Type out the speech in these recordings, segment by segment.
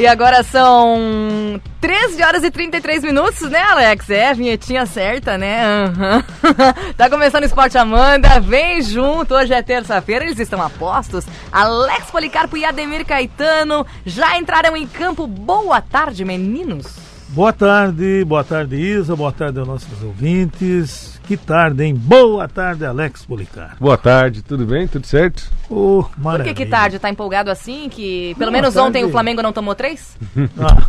E agora são 13 horas e 33 minutos, né, Alex? É, a vinhetinha certa, né? Uhum. tá começando o Esporte Amanda, vem junto. Hoje é terça-feira, eles estão a postos. Alex Policarpo e Ademir Caetano já entraram em campo. Boa tarde, meninos. Boa tarde, boa tarde, Isa, boa tarde aos nossos ouvintes. Que tarde, hein? Boa tarde, Alex Policar. Boa tarde, tudo bem? Tudo certo? Oh, Por que que tarde? Tá empolgado assim? Que pelo menos tarde. ontem o Flamengo não tomou três? Ah,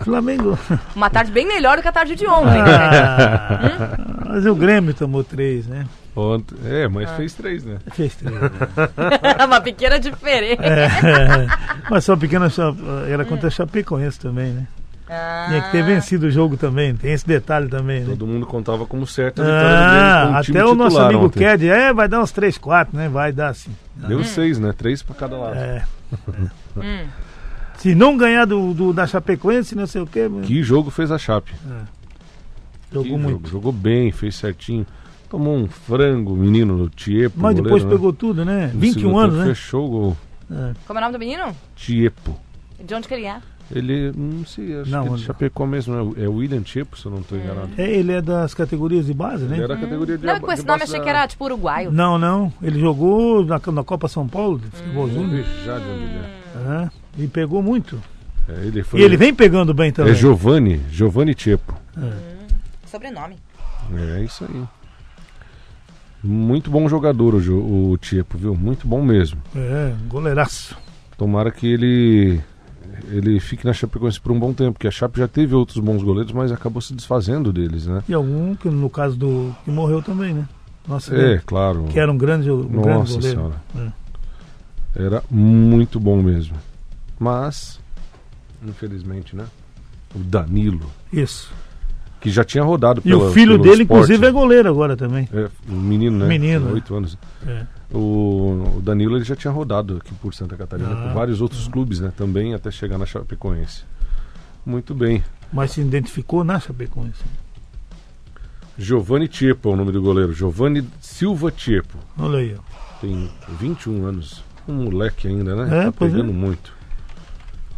Flamengo. Uma tarde bem melhor do que a tarde de ontem. né? Ah, mas o Grêmio tomou três, né? Ontem. É, mas fez três, né? Fez três. né? Uma pequena diferença. É, mas só pequena só- era contra a Chapecoense também, né? Ah. Tinha que ter vencido o jogo também, tem esse detalhe também, né? Todo mundo contava como certa a vitória Ah, com o time até o nosso amigo ontem. Ked, é, vai dar uns 3, 4, né? Vai dar sim. Deu seis, né? Três pra cada lado. É. Hum. Se não ganhar do, do- da Chapecoense, não sei o quê, mas Que jogo fez a Chape? jogou Que muito. jogo. Jogou bem, fez certinho. Tomou um frango, menino no Tiepo. Mas goleiro, depois né? pegou tudo, né? No 21 segundo anos, né? Fechou o gol. É. Como é o nome do menino? Tiepo. De onde que ele é? Ele, não sei, acho Não, que ele onde? Chapecó mesmo. É o- É William Tiepo, se eu não estou enganado. É, ele é das categorias de base, né? Ele era a categoria de Não, aba- com esse de nome achei que era tipo uruguaio. Não, não. Ele jogou na, na Copa São Paulo de futebol júnior. Já de onde ele é. É, e pegou muito. É, ele foi, E ele vem pegando bem também. É Giovanni, Giovanni Tiepo. Sobrenome. É isso aí. Muito bom jogador o, Jo- o Tiepo, viu? Muito bom mesmo. É, goleiraço. Tomara que ele ele fique na Chapecoense por um bom tempo, porque a Chape já teve outros bons goleiros, mas acabou se desfazendo deles, né? E algum, que no caso do. que morreu também, né? Nossa, É, claro. que era um grande, um grande Nossa goleiro. senhora. É. Era muito bom mesmo. Mas, infelizmente, né? O Danilo, Isso. Que já tinha rodado E o filho dele, esporte. inclusive, é goleiro agora também. É, um menino, né? Menino? Oito anos. É. O, o Danilo ele já tinha rodado aqui por Santa Catarina, Ah, por vários outros clubes, né? Também até chegar na Chapecoense. Muito bem. Mas se identificou na Chapecoense. Giovanni Tiepo é o nome do goleiro. Giovanni Silva Tiepo. Olha aí, ó. Tem 21 anos. Um moleque ainda, né? É, tá pois pegando é. muito.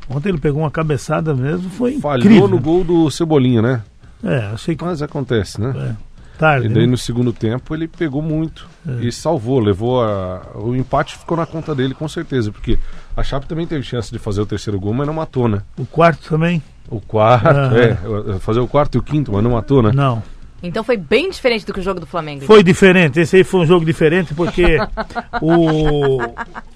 Ontem ele pegou uma cabeçada mesmo, foi Falhou incrível. no gol do Cebolinha, né? É, achei que Mas acontece, né? é, tarde. E daí né? no segundo tempo ele pegou muito É. e salvou, levou a... o empate ficou na conta dele com certeza, porque a Chape também teve chance de fazer o terceiro gol, mas não matou, né? O quarto também? O quarto, Aham. é, fazer o quarto e o quinto, mas não matou, né? Não. Então foi bem diferente do que o jogo do Flamengo. Foi diferente. Esse aí foi um jogo diferente porque o,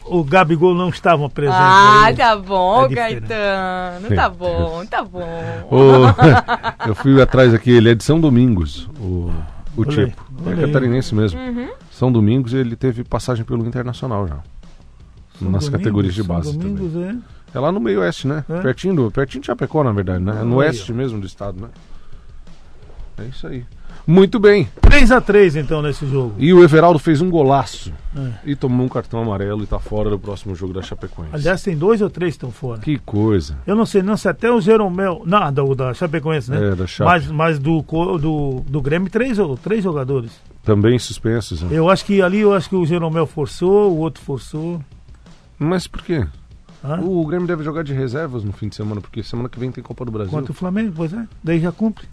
o Gabigol não estava presente. Ah, aí. tá bom, É. Caetano. Tá bom, tá bom. O- eu fui atrás aqui, ele é de São Domingos, o, o tipo. É catarinense mesmo. Uhum. São Domingos ele teve passagem pelo Internacional já. São nas Domingos, categorias de São base também. Domingos, é. É lá no meio oeste, né? É. Pertinho, do, pertinho de Chapecó, na verdade, né? É no oeste mesmo do estado, né? É isso aí. Muito bem. 3x3 então nesse jogo. E o Everaldo fez um golaço É. e tomou um cartão amarelo e tá fora do próximo jogo da Chapecoense. Aliás, tem dois ou três que estão fora. que coisa. Eu não sei não se até o Jeromel. Não, do, da Chapecoense, né? É, da Chape. Mas, mas do, do, do Grêmio, três, três jogadores. Também suspensos. né? Eu acho que ali eu acho que o Jeromel forçou, o outro forçou. Mas por quê? Hã? O Grêmio deve jogar de reservas no fim de semana, porque semana que vem tem Copa do Brasil. Contra o Flamengo, pois é. Daí já cumpre.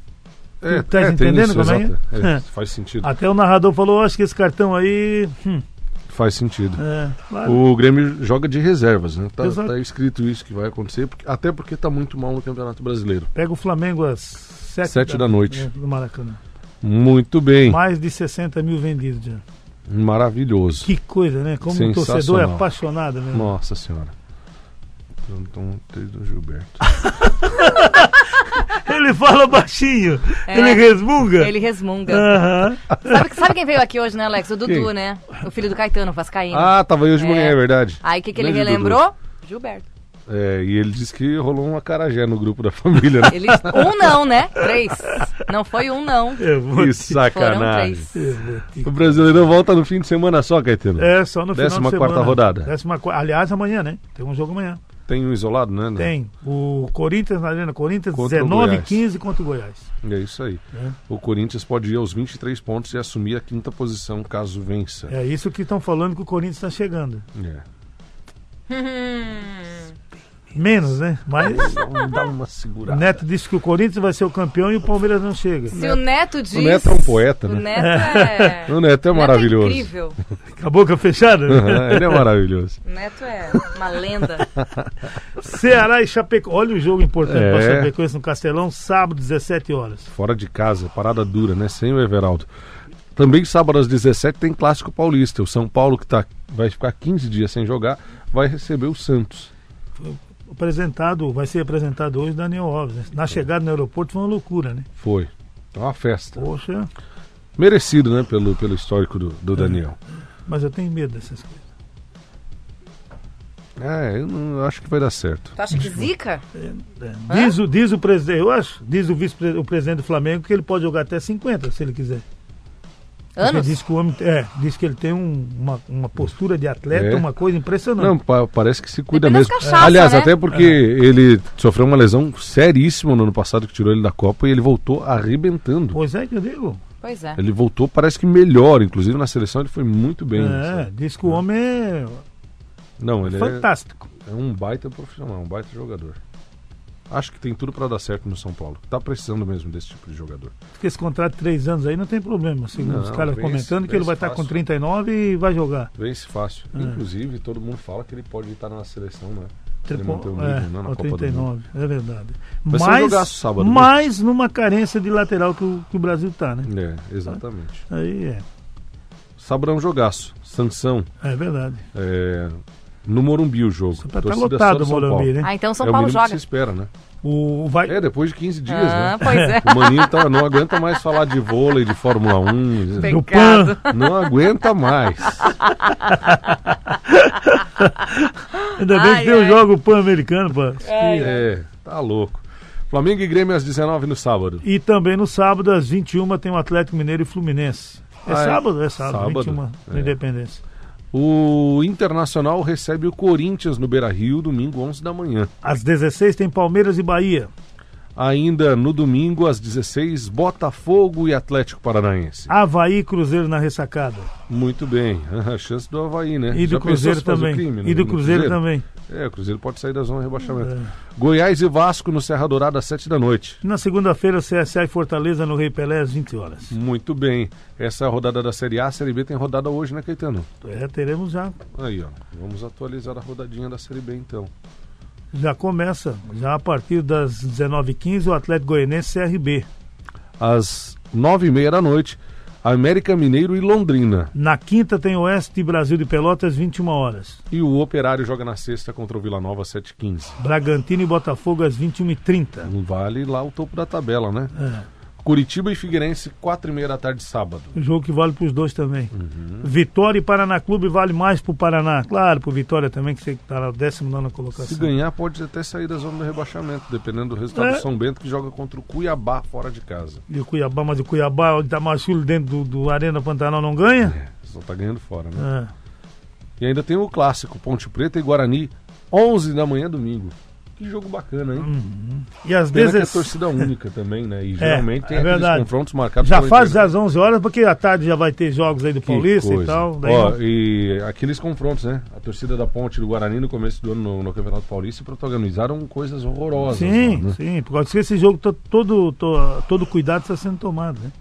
É, Tu tá é, entendendo isso, como é? exato. É, É. faz sentido. Até o narrador falou, acho que esse cartão aí. hum, Faz sentido. é, claro. O Grêmio joga de reservas, né? Tá, tá escrito isso que vai acontecer, porque- até porque tá muito mal no Campeonato Brasileiro. Pega o Flamengo às sete, Sete da noite. é, do Maracanã. Muito bem. Mais de 60 mil vendidos já. Maravilhoso. Que coisa, né? Como o torcedor é apaixonado, né? Nossa senhora. Então, desde o Gilberto. Ele fala baixinho, É. ele resmunga. Ele resmunga. Aham. Sabe, sabe quem veio aqui hoje, né, Alex? O Dudu, Quem? né? O filho do Caetano, Vascaíno. Ah, tava aí hoje de manhã, É. verdade. Aí o que, que ele relembrou? Gilberto. É, e ele disse que rolou uma carajé no grupo da família, né? Ele, um não, né? Três. Não foi um não. Que sacanagem. te- O Brasileirão volta no fim de semana só, Caetano. É, só no final Décima de quarta semana. rodada. Décima Aliás, amanhã, né? Tem um jogo amanhã. Tem um isolado, né? Tem. O Corinthians na Arena Corinthians, Contra o 19 Goiás. 15 contra o Goiás. É isso aí. É. O Corinthians pode ir aos 23 pontos e assumir a quinta posição caso vença. É isso que estão falando que o Corinthians está chegando. É. Menos, né? Mas dar uma o segurada. Neto disse que o Corinthians vai ser o campeão e o Palmeiras não chega. Se o Neto diz. O Neto é um poeta, O né? Neto é. O Neto é o maravilhoso. Neto é incrível. Com a boca fechada? né? Ele é maravilhoso. O Neto é uma lenda. Ceará e Chapecoense. Olha o jogo importante É. para Chapecoense no Castelão, sábado, 17 horas. Fora de casa, parada dura, né? Sem o Everaldo. Também sábado às 17 tem Clássico Paulista. O São Paulo, que tá, vai ficar 15 dias sem jogar, vai receber o Santos. Apresentado, vai ser apresentado hoje Daniel Alves. né? Na chegada no aeroporto foi uma loucura, né? Foi. É uma festa. Poxa, Merecido, né? Pelo, pelo histórico do, do Daniel. Mas eu tenho medo dessas coisas. É, eu não eu acho que vai dar certo. Tu acha que zica? É, Diz, o, diz o presidente, eu acho, diz o vice o presidente do Flamengo que ele pode jogar até 50, se ele quiser. Porque Anos? Diz que o homem, é, diz que ele tem um- uma, uma postura de atleta, É. uma coisa impressionante. Não, pa- parece que se cuida Depende mesmo. cachaça, Aliás, né? até porque ele sofreu uma lesão seríssima no ano passado que tirou ele da Copa e ele voltou arrebentando. Pois é que eu digo. Pois é. Ele voltou, parece que melhor. Inclusive na seleção ele foi muito bem. é, sabe? diz que o homem é Não, ele é, fantástico. é um baita profissional, um baita jogador. Acho que tem tudo pra dar certo no São Paulo. Tá precisando mesmo desse tipo de jogador. Porque esse contrato de três anos aí não tem problema. Segundo Não, os caras comentando que ele vai estar com fácil. 39 e vai jogar. Vence fácil. É. Inclusive, todo mundo fala que ele pode estar na seleção, né? Se ele Tripo- manter o nível, é, né, na ao Copa do 39, é verdade. Vai um mas, jogaço sábado, mas numa carência de lateral que o, que o Brasil tá, né? É, exatamente. Aí é, Sábado é um jogaço. Sansão. é verdade. É, no Morumbi o jogo. Tá Torcida lotado o São Morumbi, Paulo. né? Ah, então São é o Paulo mínimo que joga. se espera, né? O, vai, É, depois de 15 dias, Ah, né? pois é. O Maninho tá, não aguenta mais falar de vôlei, de Fórmula 1. Pecado. Não aguenta mais. ainda bem Ai, que tem o ai. jogo pan-americano, pá. É, tá louco. Flamengo e Grêmio às 19 no sábado. E também no sábado, às 21, tem o Atlético Mineiro e Fluminense. É é? sábado? É sábado, Sábado, 21 na é. Independência. O Internacional recebe o Corinthians no Beira Rio, domingo 11 da manhã. Às 16 tem Palmeiras e Bahia. Ainda no domingo, às 16, Botafogo e Atlético Paranaense. Havaí e Cruzeiro na ressacada. Muito bem. A chance do Havaí, né? E do Já Cruzeiro também. crime no- e do no Cruzeiro, também. É, o Cruzeiro pode sair da zona de rebaixamento. É. Goiás e Vasco no Serra Dourada às 7 da noite. Na segunda-feira, CSA e Fortaleza no Rei Pelé às 20 horas. Muito bem. Essa é a rodada da Série A. A Série B tem rodada hoje, né, Caetano? É, teremos já. Aí, ó. Vamos atualizar a rodadinha da Série B, então. Já começa, já a partir das 19h15, o Atlético Goianense CRB. Às 9h30 da noite, América Mineiro e Londrina. Na quinta tem Oeste e Brasil de Pelotas, 21 horas. E o Operário joga na sexta contra o Vila Nova, às 7h15. Bragantino e Botafogo às 21h30. Não vale lá o topo da tabela, né? É, Curitiba e Figueirense, 4h30 da tarde, sábado. o jogo que vale para os dois também. Uhum. Vitória e Paraná Clube vale mais para o Paraná. Claro, para o Vitória também, que está na 19 Se colocação. ganhar, pode até sair da zona do rebaixamento, dependendo do resultado É. do São Bento, que joga contra o Cuiabá fora de casa. E o Cuiabá, mas o Cuiabá, onde está Machulho dentro do, do Arena Pantanal, não ganha? Só tá ganhando fora, né? É. E ainda tem o clássico, Ponte Preta e Guarani, 11 da manhã, domingo. Que jogo bacana, hein? E às Pena é 16 torcida única também, né? E geralmente tem é verdade. confrontos marcados Já faz às 11 horas, porque à tarde já vai ter jogos aí do Que Paulista e coisa. tal. Daí Ó, e aqueles confrontos, né? A torcida da Ponte do Guarani no começo do ano no, no Campeonato Paulista protagonizaram coisas horrorosas. Sim, né? sim, por causa que esse jogo to- todo, to- todo cuidado está sendo tomado, né?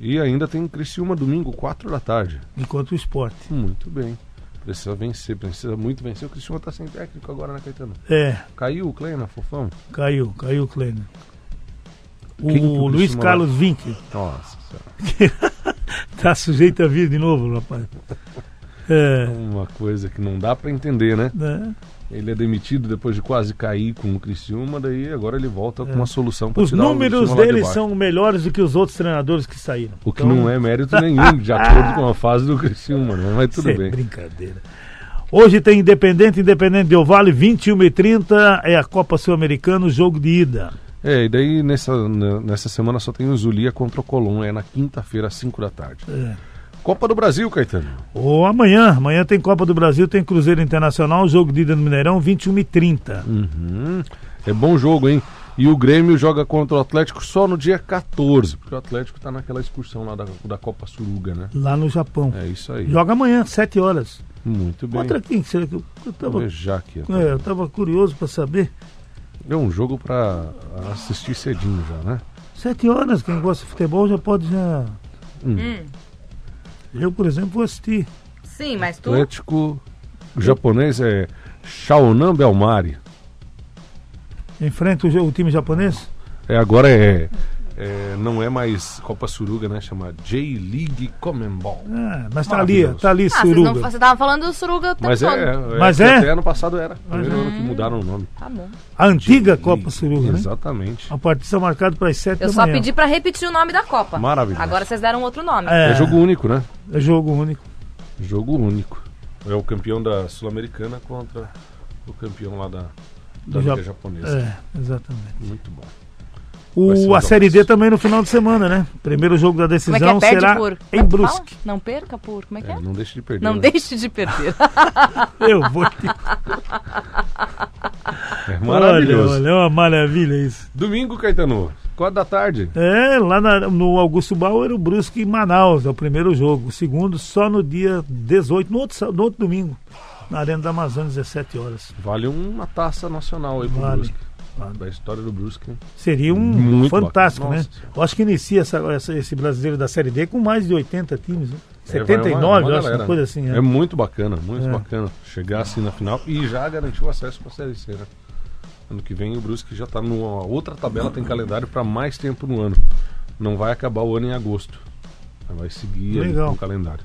E ainda tem Criciúma domingo, 4 da tarde. Enquanto o esporte. Muito bem. Precisa vencer, precisa muito vencer. O Criciúma tá sem técnico agora, né, Caetano? É, Caiu o Kleina, fofão? caiu, caiu o Kleiner. O o Luiz Carlos Vinck Nossa senhora. tá sujeito a vir de novo, rapaz. É, Uma coisa que não dá pra entender, né? né? Ele é demitido depois de quase cair com o Criciúma, daí agora ele volta com uma solução pra É. Os números de dele baixo. são melhores do que os outros treinadores que saíram. O que Então, não é mérito nenhum, de acordo com a fase do Criciúma, né? Mas tudo isso é bem. brincadeira. Hoje tem Independente, Independente Del Vale, 21 e 30 é a Copa Sul-Americana, o jogo de ida. É, e daí nessa, nessa semana só tem o Zulia contra o Colón, é na quinta-feira, às 5 da tarde. É. Copa do Brasil, Caetano. Ou amanhã, amanhã tem Copa do Brasil, tem Cruzeiro Internacional, jogo de ida no Mineirão, 21 e 30 Uhum. É bom jogo, hein? E o Grêmio joga contra o Atlético só no dia 14, porque o Atlético tá naquela excursão lá da, da Copa Suruga, né? lá no Japão. É isso aí. Joga amanhã, 7 horas. Muito bem. Contra quem? Será que eu, eu tava, já aqui. é, eu tava curioso para saber. É um jogo pra assistir cedinho já, né? 7 horas, quem gosta de futebol já pode já. Hum. Eu, por exemplo, vou assistir. Sim, mas tu. Atlético japonês é Shaonan Belmari. Enfrenta o, o time japonês? É, agora é, é- Não é mais Copa Suruga, né? Chama J-League Comembol. Ah, mas tá ali, tá ali, Ah, vocês não, Suruga. você tava falando do Suruga o tempo Mas todo. é, é, Mas que é? Até ano passado era. Primeiro ano que mudaram o nome. Tá bom. A antiga. Copa Suruga, né? Exatamente. A partida marcada para as 7 Eu da só manhã. pedi pra repetir o nome da Copa. Maravilhoso. Agora vocês deram outro nome. É, É jogo único, né? é jogo único. Jogo único. É o campeão da Sul-Americana contra o campeão lá da, da Do Liga Jap- Japonesa. É, exatamente. Muito bom. O, a. Série D também no final de semana, né? Primeiro jogo da Como é decisão é? Perde será por. em é? Brusque. Não perca por. Como é que é? É, não deixe de perder. Não né? deixe de perder. Eu vou te... É Olha, maravilhoso. olha, é uma maravilha isso. Domingo, Caetano, 4 da tarde. É, lá na- no Augusto Bauer, o Brusque em Manaus, é o primeiro jogo. O segundo só no dia 18, no outro, no outro domingo, na Arena da Amazônia, 17 horas. Vale uma taça nacional aí pro Vale. Brusque. Da história do Brusque. Seria um Muito fantástico, bacana. né? Nossa Eu acho que inicia essa- essa- esse brasileiro da Série D com mais de 80 times, né? É, vai 79, uma- uma eu acho, uma coisa assim. É né? muito bacana, muito É. bacana chegar assim na final e já garantiu o acesso para a Série C, né? Ano que vem o Brusque já está numa outra tabela, tem calendário para mais tempo no ano. Não vai acabar o ano em agosto. Vai seguir o calendário.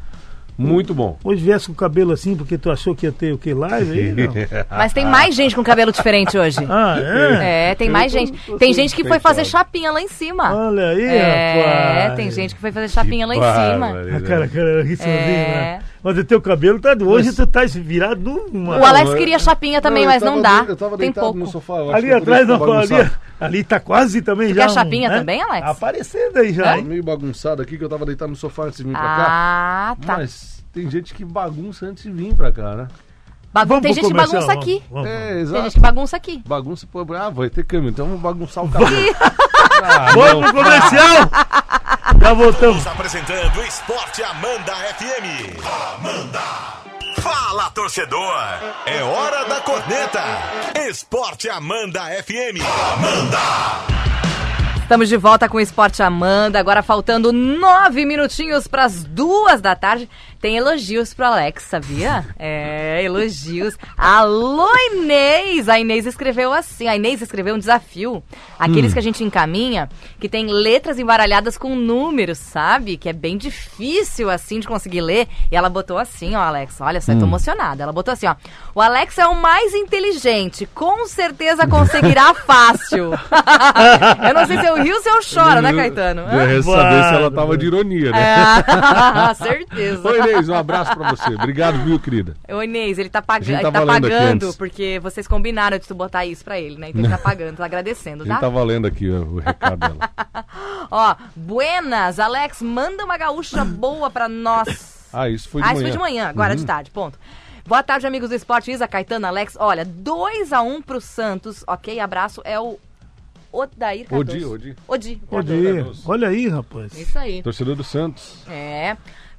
Muito bom. Hoje viesse com o cabelo assim, porque tu achou que ia ter o que live aí? Não. Mas tem mais gente com cabelo diferente hoje. Ah, é? É, tem mais tô- gente. tô Tem gente que foi fazer chapinha lá em cima. Olha aí, É, rapaz. tem gente que foi fazer chapinha lá em cima. A cara, cara, ri sozinho, É. né? Mas o teu cabelo tá. Hoje tu tá virado numa. O Alex queria chapinha também, mas não dá. Eu tava Tem deitado pouco. no sofá. Ali atrás, não, ali, ali tá quase também Tu já. quer chapinha né? também, Alex? Aparecendo aí já. Tá hein? meio bagunçado aqui que eu tava deitado no sofá antes de vir pra cá. Ah, tá. Mas tem gente que bagunça antes de vir pra cá, né? Bagun- Vamos Tem gente que bagunça vamos, aqui. vamos. É, Tem exato. gente que bagunça aqui. Bagunça, pô, ah, vai ter câmbio, então vamos bagunçar o cabelo. ah, Vamos não. pro comercial! Já voltamos. Estamos apresentando Esporte Amanda FM. Amanda. Fala, torcedor. É hora da corneta. Esporte Amanda FM. Amanda. Estamos de volta com o Esporte Amanda. Agora faltando nove minutinhos para as duas da tarde. Tem elogios pro Alex, sabia? É, elogios. Alô, Inês! A Inês escreveu assim. A Inês escreveu um desafio. Aqueles que a gente encaminha, que tem letras embaralhadas com números, sabe? Que é bem difícil, assim, de conseguir ler. E ela botou assim, ó, Alex. Olha só, eu tô emocionada. Ela botou assim, ó. O Alex é o mais inteligente. Com certeza conseguirá fácil. eu não sei se eu rio ou se eu choro, né, Caetano? Eu ia saber se ela tava de ironia, né? É, certeza. Oi, Inês, um abraço pra você. Obrigado, viu, querida? Ô Inês, ele tá, pag... A ele tá tá pagando porque vocês combinaram de tu botar isso pra ele, né? Então ele tá pagando, tá agradecendo, A gente tá? tá valendo aqui ó, o recado dela. Ó, buenas, Alex, manda uma gaúcha boa pra nós. Ah, isso foi de ah, manhã. isso foi de manhã, agora Uhum. de tarde, ponto. Boa tarde, amigos do esporte. Isa, Caetano, Alex. Olha, 2x1 pro Santos, ok? Abraço, é o Odair Cardoso. Odi, Odi. Odi. Cardoso. Olha aí, rapaz. Isso aí. Torcedor do Santos. É.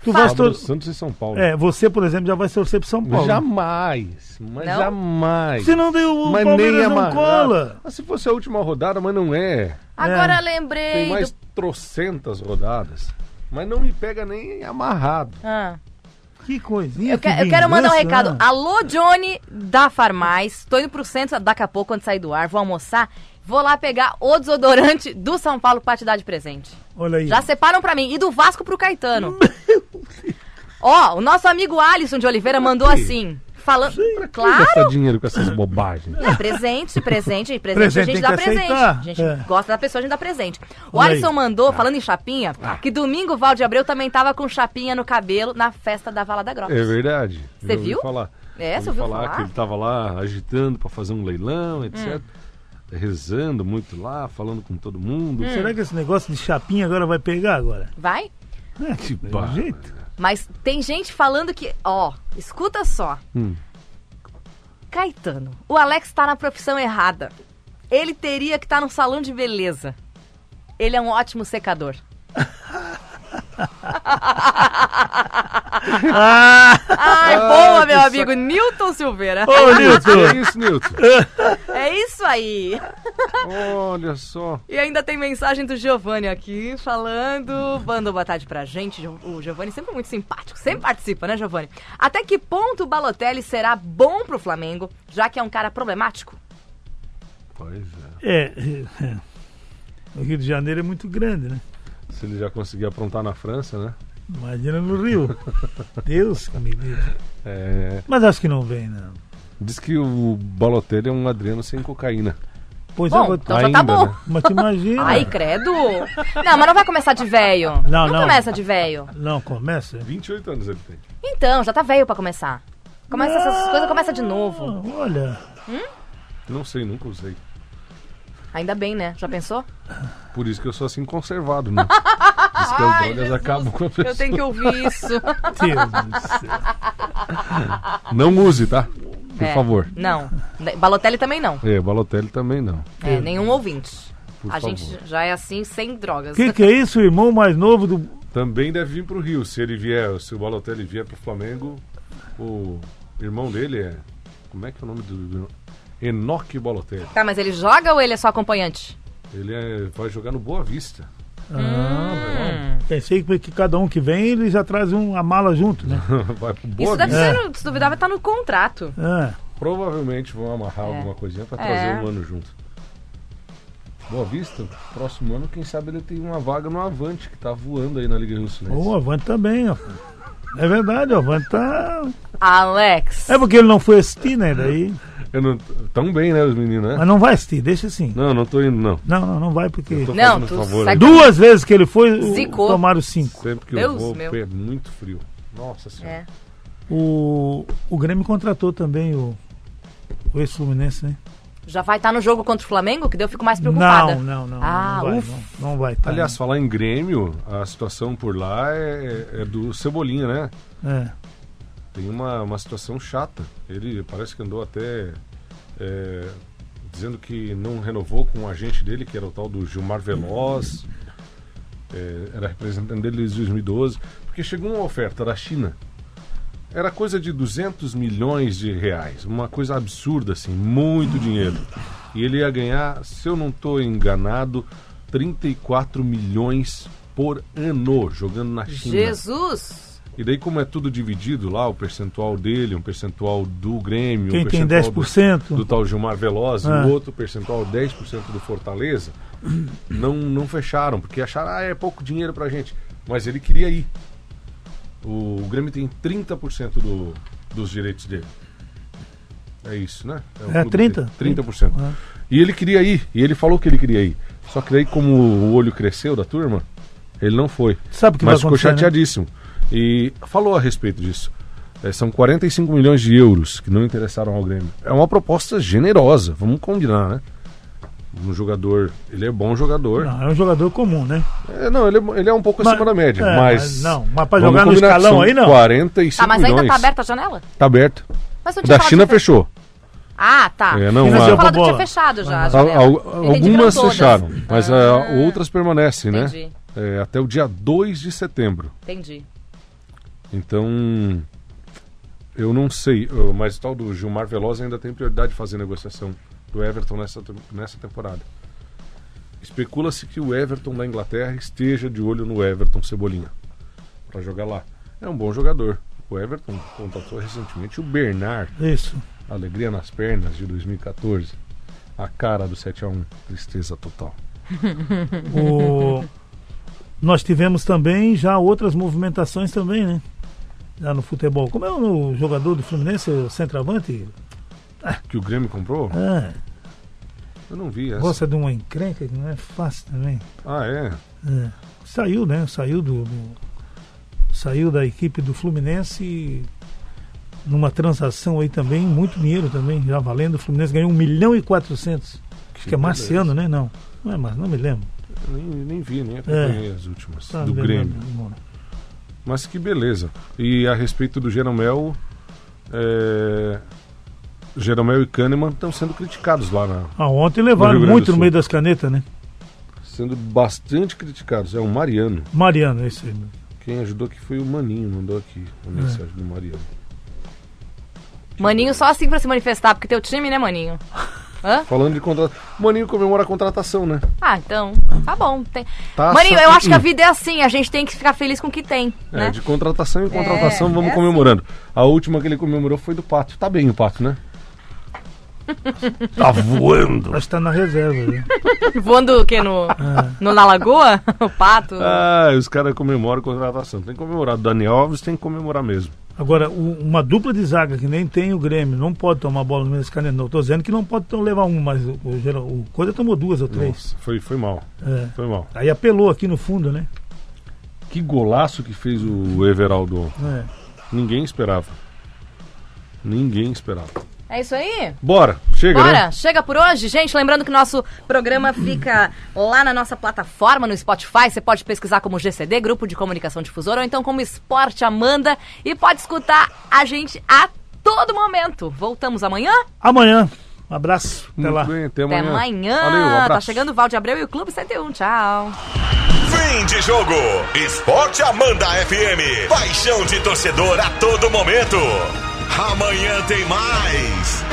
Tu vai tor- Santos e São Paulo. É, você, por exemplo, já vai torcer pro São Paulo. Jamais. Mas Não? jamais. Se não deu o mas Palmeiras nem não amarrado. cola. Mas se fosse a última rodada, mas não é. Agora É. lembrei. Tem do- mais trocentas rodadas. Mas não me pega nem amarrado. Ah. Que coisinha. Eu, que- que eu quero mandar um recado. né? Alô, Johnny da Farmais. Tô indo pro centro daqui a pouco, quando sair do ar. Vou almoçar. Vou lá pegar o desodorante do São Paulo pra te dar de presente. Olha aí. Já separam pra mim. E do Vasco pro Caetano. Ó, o nosso amigo Alisson de Oliveira mandou assim. falando. Que Claro! gastar dinheiro com essas bobagens? É presente, presente, presente, Presente a gente dá presente. aceitar, A gente é. gosta da pessoa, a gente dá presente. O Olha Alisson aí. mandou, falando em chapinha, que domingo o Valde Abreu também tava com chapinha no cabelo na festa da Vala da Grota. É verdade. Você viu? Falar. É, você Ouvi ouviu falar? falar? que ele tava lá agitando pra fazer um leilão, etc. Rezando muito lá, falando com todo mundo. Hum. Será que esse negócio de chapinha agora vai pegar agora? Vai? É, barra. jeito. Mas tem gente falando que, ó, escuta só. Hum. Caetano, o Alex tá na profissão errada. Ele teria que estar no salão de beleza. Ele é um ótimo secador. Ah! Ai, boa, meu amigo Newton Silveira. Ô, Que Nilton! isso, Nilton? É isso aí. Olha só. E ainda tem mensagem do Giovanni aqui falando. Mandou boa tarde pra gente. O Giovanni sempre muito simpático, sempre participa, né, Giovanni? Até que ponto o Balotelli será bom pro Flamengo, já que é um cara problemático? Pois é. É, é. O Rio de Janeiro é muito grande, né? Se ele já conseguir aprontar na França, né? Imagina no Rio. Deus que me livre. É, Mas acho que não vem, não. diz que o Balotelli é um Adriano sem cocaína. Pois Bom, é, então já Ainda, tá bom. né? mas te imagina. Ai, credo. Não, mas não vai começar de velho. Não, não. começa de velho. Não, começa. 28 anos ele tem. Então, já tá velho pra começar. Começa essas coisas, começa de novo. Olha, Não sei, nunca usei. Ainda bem, né? Já pensou? Por isso que eu sou assim conservado, né? Diz que as Ai, drogas acabam com a pessoa. Eu tenho que ouvir isso. Deus do céu. Não use, tá? Por É, favor. Não. Balotelli também não. É, Balotelli também não. É, nenhum ouvinte. Por a favor. gente já é assim, sem drogas. O que, que é isso, o irmão mais novo do. Também deve vir pro Rio. Se ele vier, se o Balotelli vier pro Flamengo, o irmão dele é. Como é que é o nome do. Enoque Balotelli. Tá, mas ele joga ou ele é só acompanhante? Ele é- vai jogar no Boa Vista. Ah, Pensei que, que cada um que vem, ele já traz uma mala junto, né? vai pro Boa Isso deve Vista. ser, no- se duvidar, vai estar no contrato. Ah, Provavelmente vão amarrar É. alguma coisinha pra É. trazer um ano junto. Boa Vista, próximo ano, quem sabe ele tem uma vaga no Avante, que tá voando aí na Liga Rio Sul. o Avante também, ó. É verdade, o Avante tá. Alex. É porque ele não foi assistir, né? Daí. Eu não, tão bem, né, os meninos, né? Mas não vai assistir, deixa assim. Não, não tô indo, não. Não, não, não vai porque. Tô Não, tu favor, sai- né? Duas vezes que ele foi, o- Zicou. tomaram cinco. Sempre que Deus eu vou, meu. é muito frio. Nossa senhora. É. O, o Grêmio contratou também o, o ex-Fluminense, né? Já vai estar no jogo contra o Flamengo, que daí eu fico mais preocupada. Não, não, não. Ah, não vai, não, não vai tá. Aliás, falar em Grêmio, a situação por lá é, é do Cebolinha, né? É. Tem uma, uma situação chata. Ele parece que andou até é, dizendo que não renovou com o agente dele, que era o tal do Gilmar Veloz. É, era representante dele desde 2012. Porque chegou uma oferta da China. Era coisa de 200 milhões de reais. Uma coisa absurda, assim. Muito dinheiro. E ele ia ganhar, se eu não estou enganado, 34 milhões por ano jogando na China. Jesus! E daí, como é tudo dividido lá, o percentual dele, um percentual do Grêmio, Quem um tem percentual 10%. do, do tal Gilmar Veloz e Ah. o outro percentual 10% do Fortaleza, não, não fecharam, porque acharam, ah, é pouco dinheiro pra gente. Mas ele queria ir. O, o Grêmio tem 30% do, dos direitos dele. É isso, né? o É, clube 30? tem 30%. Ah. E ele queria ir, e ele falou que ele queria ir. Só que daí, como o olho cresceu da turma, ele não foi. Sabe o que Mas vai ficou acontecer, né? E falou a respeito disso. É, são 45 milhões de euros que não interessaram ao Grêmio. É uma proposta generosa, vamos combinar, né? Um jogador, ele é bom jogador. Não, é um jogador comum, né? É, não, ele é, ele é um pouco Mas- acima da média, é, mas... mas não, mas pra jogar no escalão aí, não. 45 Tá, mas ainda milhões. tá aberta a janela? Tá aberto. Mas não tinha Da China fechou. Ah, tá. É, não, Mas a- tinha falado que tinha fechado já a eram algumas todas. fecharam, mas Ah. ah, outras permanecem, né? Entendi, É, até o dia 2 de setembro. entendi. Então, eu não sei, mas o tal do Gilmar Veloz ainda tem prioridade de fazer negociação do Everton nessa, nessa temporada. Especula-se que o Everton da Inglaterra esteja de olho no Everton Cebolinha para jogar lá. É um bom jogador. O Everton contratou recentemente o Bernard, Isso. Alegria nas Pernas, de 2014. A cara do 7x1, tristeza total. O... Nós tivemos também já outras movimentações também, né? Já no futebol. Como é o jogador do Fluminense, o centroavante? Que o Grêmio comprou? Ah, Eu não vi essa. gosta de uma encrenca que não é fácil também. Ah, é? É. Saiu, né? Saiu do, do- Saiu da equipe do Fluminense numa transação aí também, muito dinheiro também, já valendo. O Fluminense ganhou 1 milhão e 400. Acho que é. Marciano, né? Não. Não é mais, não me lembro. Eu nem, nem vi, nem acompanhei as últimas. Tá do vendo, Grêmio. né? Mas que beleza. E a respeito do Jeromel, é... Jeromel e Kahneman estão sendo criticados lá na. Ah, ontem No levaram do muito no meio das canetas, né? Sendo bastante criticados. É o Mariano. Mariano, esse aí. mesmo. Quem ajudou aqui foi o Maninho, mandou aqui a É. mensagem do Mariano. Maninho só assim pra se manifestar, porque teu time, né, Maninho? Hã? Falando de contrato. O Maninho comemora a contratação, né? Ah, então, tá bom. Tem... Taça Maninho, eu acho que a vida é assim, a gente tem que ficar feliz com o que tem, É, né? de contratação em contratação, É, vamos é comemorando. A última que ele comemorou foi do Pato. Tá bem o Pato, né? tá voando. Acho que tá na reserva, né? Voando o quê? No, Ah. no, na lagoa? O pato? Ah, os caras comemoram a contratação. Tem que comemorar. O Daniel Alves tem que comemorar mesmo. Agora, o- uma dupla de zaga que nem tem o Grêmio, não pode tomar bola no meio das canetas. Não, tô dizendo que não pode então, levar um, mas o, o, o Coisa tomou duas ou três. Nossa, foi, foi mal. É. Foi mal. Aí apelou aqui no fundo, né? Que golaço que fez o Everaldo. É. Ninguém esperava. Ninguém esperava. É isso aí? Bora, chega, Bora, né? chega por hoje, gente. Lembrando que nosso programa fica lá na nossa plataforma, no Spotify. Você pode pesquisar como GCD, Grupo de Comunicação Difusora, ou então como Esporte Amanda. E pode escutar a gente a todo momento. Voltamos amanhã? Amanhã. Um abraço. Até Muito lá. bem, até Até amanhã. amanhã. Valeu, um abraço. tá chegando o Valde Abreu e o Clube 101. Tchau. Fim de jogo. Esporte Amanda FM. Paixão de torcedor a todo momento. Amanhã tem mais.